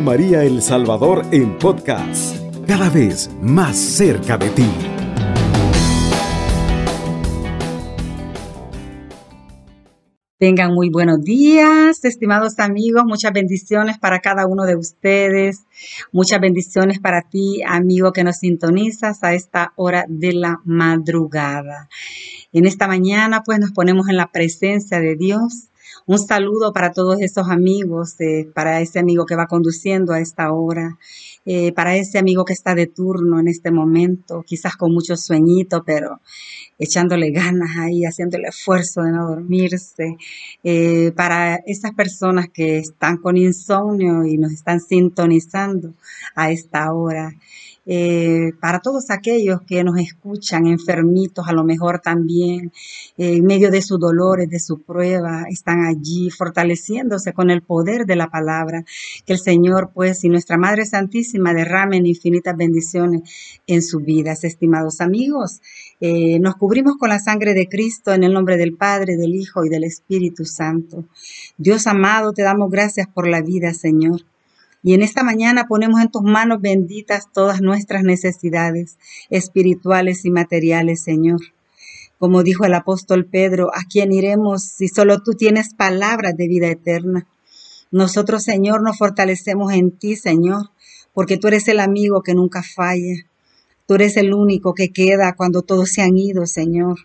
María El Salvador en podcast, cada vez más cerca de ti. Tengan muy buenos días, estimados amigos. Muchas bendiciones para cada uno de ustedes. Muchas bendiciones para ti, amigo que nos sintonizas a esta hora de la madrugada. En esta mañana, pues nos ponemos en la presencia de Dios un saludo para todos esos amigos, eh, para ese amigo que va conduciendo a esta hora, eh, para ese amigo que está de turno en este momento, quizás con mucho sueñito, pero echándole ganas ahí, haciendo el esfuerzo de no dormirse, eh, para esas personas que están con insomnio y nos están sintonizando a esta hora. Eh, para todos aquellos que nos escuchan, enfermitos a lo mejor también, eh, en medio de sus dolores, de su prueba, están allí fortaleciéndose con el poder de la palabra. Que el Señor, pues, y nuestra Madre Santísima derramen infinitas bendiciones en sus vidas, estimados amigos. Eh, nos cubrimos con la sangre de Cristo en el nombre del Padre, del Hijo y del Espíritu Santo. Dios amado, te damos gracias por la vida, Señor. Y en esta mañana ponemos en tus manos benditas todas nuestras necesidades espirituales y materiales, Señor. Como dijo el apóstol Pedro, ¿a quién iremos si solo tú tienes palabras de vida eterna? Nosotros, Señor, nos fortalecemos en ti, Señor, porque tú eres el amigo que nunca falla. Tú eres el único que queda cuando todos se han ido, Señor.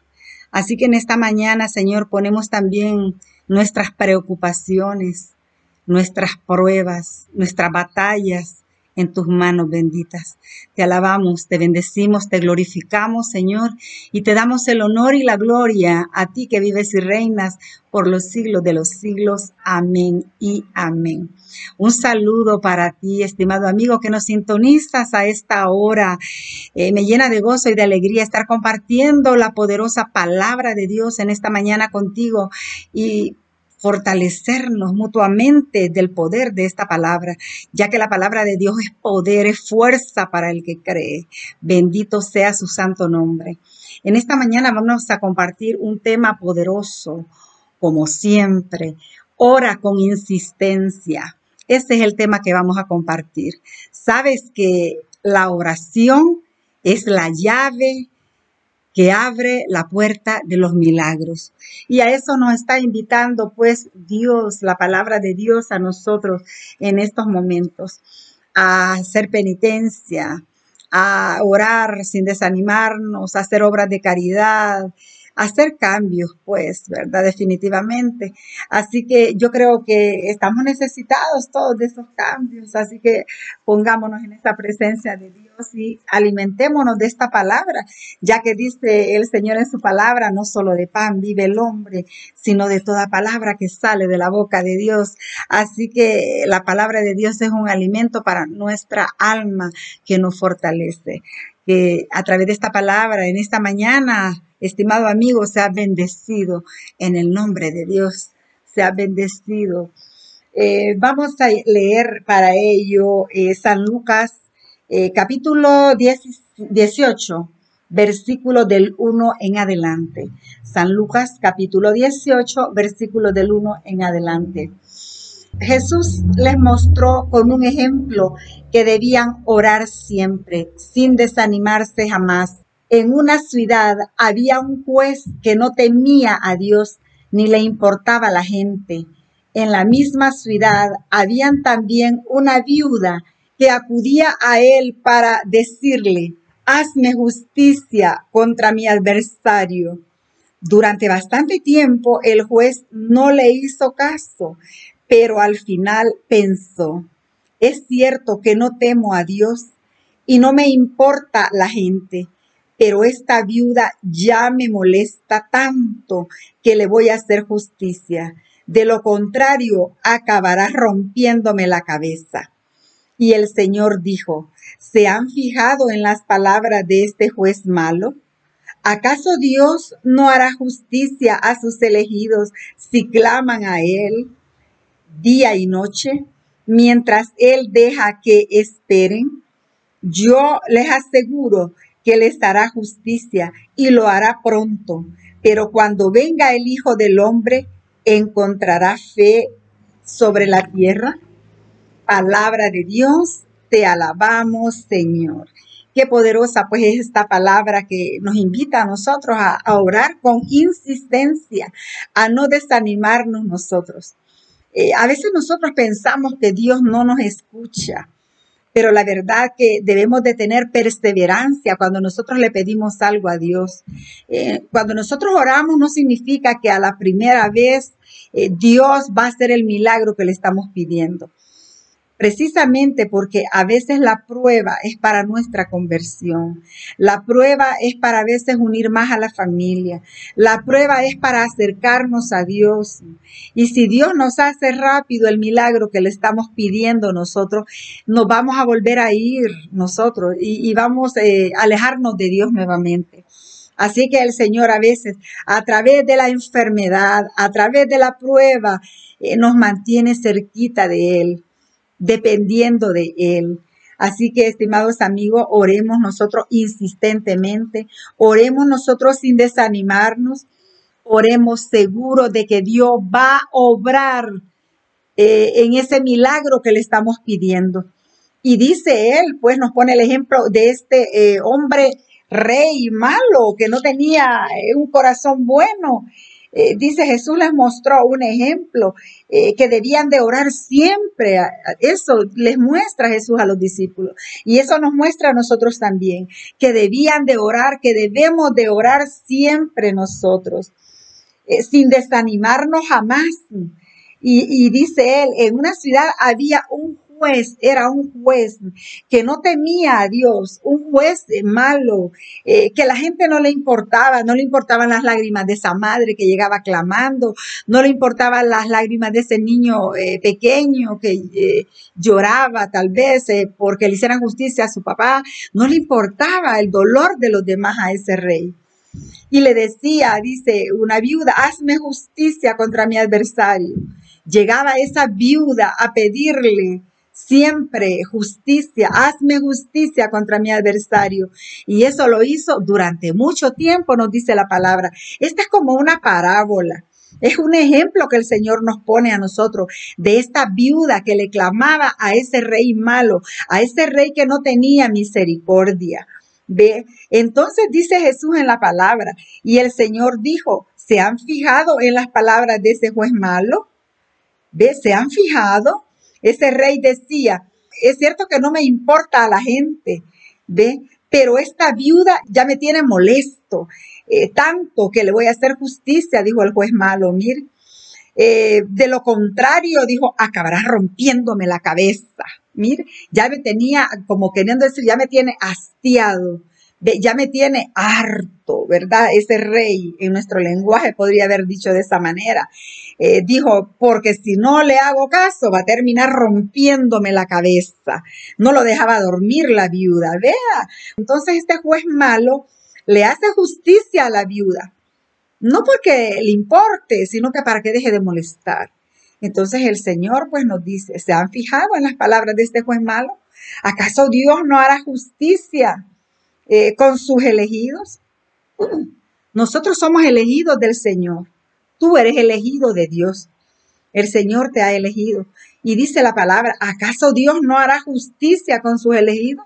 Así que en esta mañana, Señor, ponemos también nuestras preocupaciones, nuestras pruebas, nuestras batallas en tus manos benditas. Te alabamos, te bendecimos, te glorificamos, Señor, y te damos el honor y la gloria a ti que vives y reinas por los siglos de los siglos. Amén y amén. Un saludo para ti, estimado amigo, que nos sintonizas a esta hora. Eh, me llena de gozo y de alegría estar compartiendo la poderosa palabra de Dios en esta mañana contigo y fortalecernos mutuamente del poder de esta palabra, ya que la palabra de Dios es poder, es fuerza para el que cree. Bendito sea su santo nombre. En esta mañana vamos a compartir un tema poderoso, como siempre. Ora con insistencia. Ese es el tema que vamos a compartir. Sabes que la oración es la llave que abre la puerta de los milagros. Y a eso nos está invitando pues Dios, la palabra de Dios a nosotros en estos momentos, a hacer penitencia, a orar sin desanimarnos, a hacer obras de caridad, hacer cambios, pues, ¿verdad? Definitivamente. Así que yo creo que estamos necesitados todos de esos cambios, así que pongámonos en esta presencia de Dios y alimentémonos de esta palabra, ya que dice el Señor en su palabra, no solo de pan vive el hombre, sino de toda palabra que sale de la boca de Dios. Así que la palabra de Dios es un alimento para nuestra alma que nos fortalece. Que a través de esta palabra, en esta mañana, estimado amigo, se ha bendecido en el nombre de Dios, se ha bendecido. Eh, vamos a leer para ello eh, San Lucas eh, capítulo 18, versículo del 1 en adelante. San Lucas capítulo 18, versículo del 1 en adelante. Jesús les mostró con un ejemplo que debían orar siempre, sin desanimarse jamás en una ciudad había un juez que no temía a Dios ni le importaba la gente. En la misma ciudad habían también una viuda que acudía a él para decirle, hazme justicia contra mi adversario. Durante bastante tiempo el juez no le hizo caso, pero al final pensó, es cierto que no temo a Dios y no me importa la gente pero esta viuda ya me molesta tanto que le voy a hacer justicia. De lo contrario, acabará rompiéndome la cabeza. Y el Señor dijo, ¿se han fijado en las palabras de este juez malo? ¿Acaso Dios no hará justicia a sus elegidos si claman a Él día y noche, mientras Él deja que esperen? Yo les aseguro que les hará justicia y lo hará pronto. Pero cuando venga el Hijo del Hombre, ¿encontrará fe sobre la tierra? Palabra de Dios. Te alabamos, Señor. Qué poderosa pues es esta palabra que nos invita a nosotros a, orar con insistencia, a no desanimarnos nosotros. Eh, a veces nosotros pensamos que Dios no nos escucha, pero la verdad que debemos de tener perseverancia cuando nosotros le pedimos algo a Dios. Eh, cuando nosotros oramos no significa que a la primera vez eh, Dios va a hacer el milagro que le estamos pidiendo precisamente porque a veces la prueba es para nuestra conversión. La prueba es para a veces unir más a la familia. La prueba es para acercarnos a Dios. Y si Dios nos hace rápido el milagro que le estamos pidiendo nosotros, nos vamos a volver a ir nosotros y, vamos eh, a alejarnos de Dios nuevamente. Así que el Señor a veces, a través de la enfermedad, a través de la prueba, eh, nos mantiene cerquita de Él dependiendo de Él. Así que, estimados amigos, oremos nosotros insistentemente, oremos nosotros sin desanimarnos, oremos seguros de que Dios va a obrar eh, en ese milagro que le estamos pidiendo. Y dice él, pues nos pone el ejemplo de este eh, hombre rey malo que no tenía eh, un corazón bueno eh, dice Jesús les mostró un ejemplo eh, que debían de orar siempre. Eso les muestra Jesús a los discípulos. Y eso nos muestra a nosotros también, que debían de orar, que debemos de orar siempre nosotros, eh, sin desanimarnos jamás. Y, y dice él, en una ciudad había un era un juez que no temía a Dios, un juez malo, eh, que la gente no le importaba, no le importaban las lágrimas de esa madre que llegaba clamando, no le importaban las lágrimas de ese niño eh, pequeño que eh, lloraba tal vez porque le hicieran justicia a su papá, no le importaba el dolor de los demás a ese rey. Y le decía, dice, una viuda, hazme justicia contra mi adversario. Llegaba esa viuda a pedirle siempre justicia, hazme justicia contra mi adversario. Y eso lo hizo durante mucho tiempo, nos dice la palabra. Esta es como una parábola. Es un ejemplo que el Señor nos pone a nosotros de esta viuda que le clamaba a ese rey malo, a ese rey que no tenía misericordia. ¿Ve? Entonces dice Jesús en la palabra, y el Señor dijo, ¿se han fijado en las palabras de ese juez malo? ¿Ve? ¿Se han fijado? Ese rey decía, es cierto que no me importa a la gente, ¿ve? Pero esta viuda ya me tiene molesto, eh, tanto que le voy a hacer justicia, dijo el juez malo, mire. Eh, de lo contrario, dijo, acabará rompiéndome la cabeza. Mire, ya me tenía, como queriendo decir, ya me tiene hastiado ya me tiene harto, ¿verdad? Ese rey en nuestro lenguaje podría haber dicho de esa manera. Eh, dijo, porque si no le hago caso, va a terminar rompiéndome la cabeza. No lo dejaba dormir la viuda, vea. Entonces este juez malo le hace justicia a la viuda. No porque le importe, sino que para que deje de molestar. Entonces el Señor pues nos dice, ¿se han fijado en las palabras de este juez malo? ¿Acaso Dios no hará justicia eh, con sus elegidos. Nosotros somos elegidos del Señor. Tú eres elegido de Dios. El Señor te ha elegido. Y dice la palabra, ¿acaso Dios no hará justicia con sus elegidos?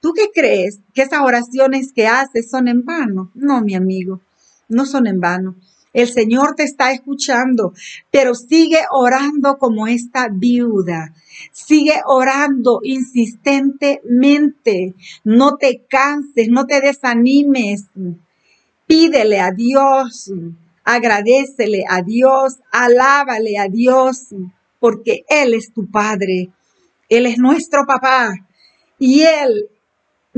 ¿Tú qué crees? ¿Que esas oraciones que haces son en vano? No, mi amigo, no son en vano. El Señor te está escuchando, pero sigue orando como esta viuda. Sigue orando insistentemente. No te canses, no te desanimes. Pídele a Dios, agradecele a Dios, alábale a Dios, porque Él es tu Padre. Él es nuestro papá y Él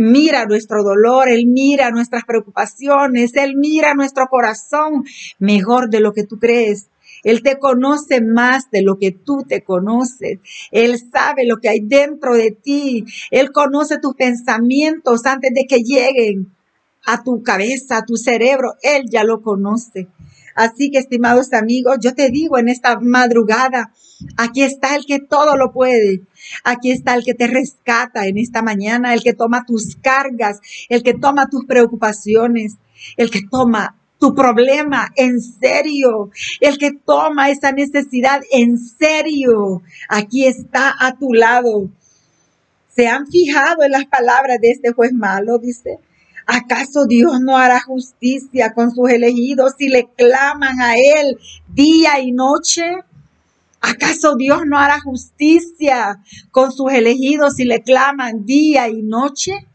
mira nuestro dolor, Él mira nuestras preocupaciones, Él mira nuestro corazón mejor de lo que tú crees. Él te conoce más de lo que tú te conoces. Él sabe lo que hay dentro de ti. Él conoce tus pensamientos antes de que lleguen a tu cabeza, a tu cerebro. Él ya lo conoce. Así que, estimados amigos, yo te digo en esta madrugada, aquí está el que todo lo puede. Aquí está el que te rescata en esta mañana, el que toma tus cargas, el que toma tus preocupaciones, el que toma tu problema en serio, el que toma esa necesidad en serio, aquí está a tu lado. ¿Se han fijado en las palabras de este juez malo? Dice, ¿acaso Dios no hará justicia con sus elegidos si le claman a Él día y noche? ¿Acaso Dios no hará justicia con sus elegidos si le claman día y noche?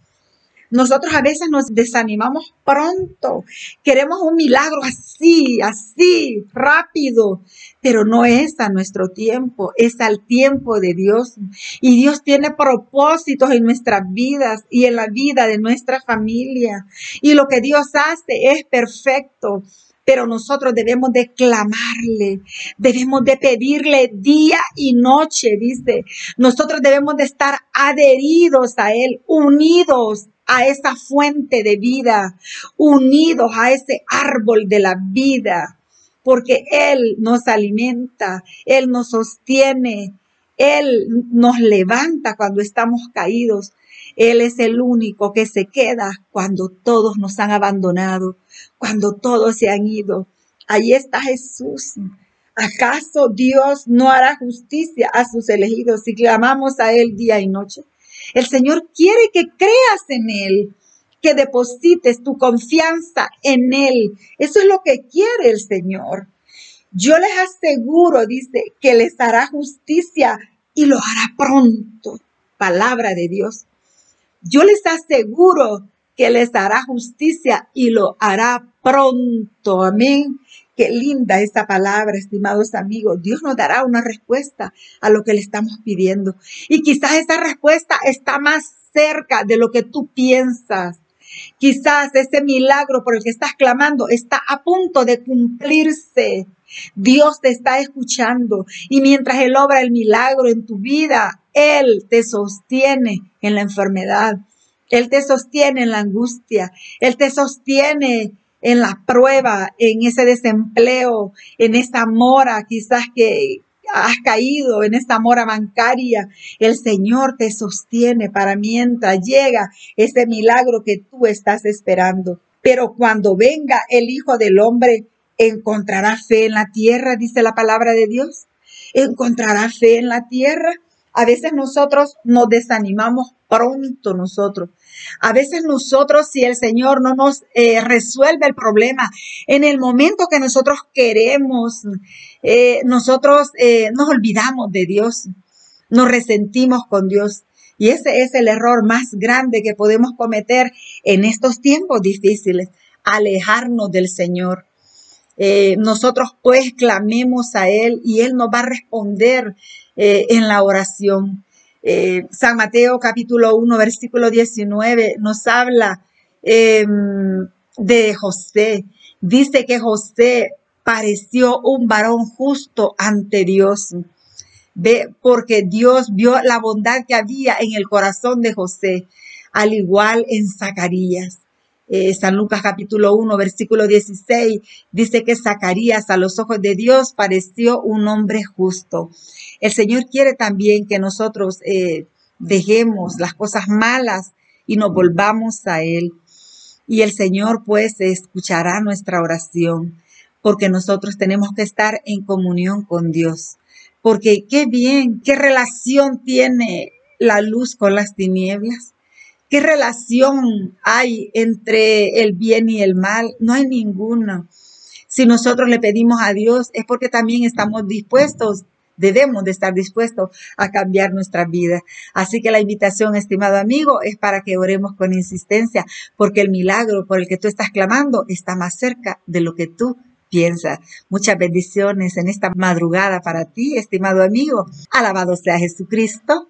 Nosotros a veces nos desanimamos pronto. Queremos un milagro así, así, rápido, pero no es a nuestro tiempo, es al tiempo de Dios. Y Dios tiene propósitos en nuestras vidas y en la vida de nuestra familia. Y lo que Dios hace es perfecto pero nosotros debemos de clamarle, debemos de pedirle día y noche, dice. Nosotros debemos de estar adheridos a Él, unidos a esa fuente de vida, unidos a ese árbol de la vida, porque Él nos alimenta, Él nos sostiene, Él nos levanta cuando estamos caídos. Él es el único que se queda cuando todos nos han abandonado, cuando todos se han ido. Ahí está Jesús. ¿Acaso Dios no hará justicia a sus elegidos si clamamos a Él día y noche? El Señor quiere que creas en Él, que deposites tu confianza en Él. Eso es lo que quiere el Señor. Yo les aseguro, dice, que les hará justicia y lo hará pronto. Palabra de Dios. Yo les aseguro que les hará justicia y lo hará pronto. Amén. Qué linda esta palabra, estimados amigos. Dios nos dará una respuesta a lo que le estamos pidiendo. Y quizás esa respuesta está más cerca de lo que tú piensas. Quizás ese milagro por el que estás clamando está a punto de cumplirse. Dios te está escuchando y mientras Él obra el milagro en tu vida, Él te sostiene en la enfermedad. Él te sostiene en la angustia. Él te sostiene en la prueba, en ese desempleo, en esa mora quizás que has caído, en esa mora bancaria. El Señor te sostiene para mientras llega ese milagro que tú estás esperando. Pero cuando venga el Hijo del Hombre, encontrará fe en la tierra, dice la palabra de Dios. Encontrará fe en la tierra. A veces nosotros nos desanimamos pronto nosotros. A veces nosotros, si el Señor no nos eh, resuelve el problema en el momento que nosotros queremos, eh, nosotros eh, nos olvidamos de Dios, nos resentimos con Dios. Y ese es el error más grande que podemos cometer en estos tiempos difíciles, alejarnos del Señor. nosotros pues clamemos a Él y Él nos va a responder en la oración. Eh, San Mateo capítulo 1, versículo 19 nos habla em, de José. Dice que José pareció un varón justo ante Dios. Porque Dios vio la bondad que había en el corazón de José, al igual en Zacarías. Eh, San Lucas capítulo 1, versículo 16, dice que Zacarías a los ojos de Dios pareció un hombre justo. El Señor quiere también que nosotros eh, dejemos las cosas malas y nos volvamos a Él. Y el Señor pues escuchará nuestra oración, porque nosotros tenemos que estar en comunión con Dios. Porque qué bien, qué relación tiene la luz con las tinieblas. ¿Qué relación hay entre el bien y el mal? No hay ninguna. Si nosotros le pedimos a Dios es porque también estamos dispuestos, debemos de estar dispuestos a cambiar nuestra vida. Así que la invitación, estimado amigo, es para que oremos con insistencia, porque el milagro por el que tú estás clamando está más cerca de lo que tú piensas. Muchas bendiciones en esta madrugada para ti, estimado amigo. Alabado sea Jesucristo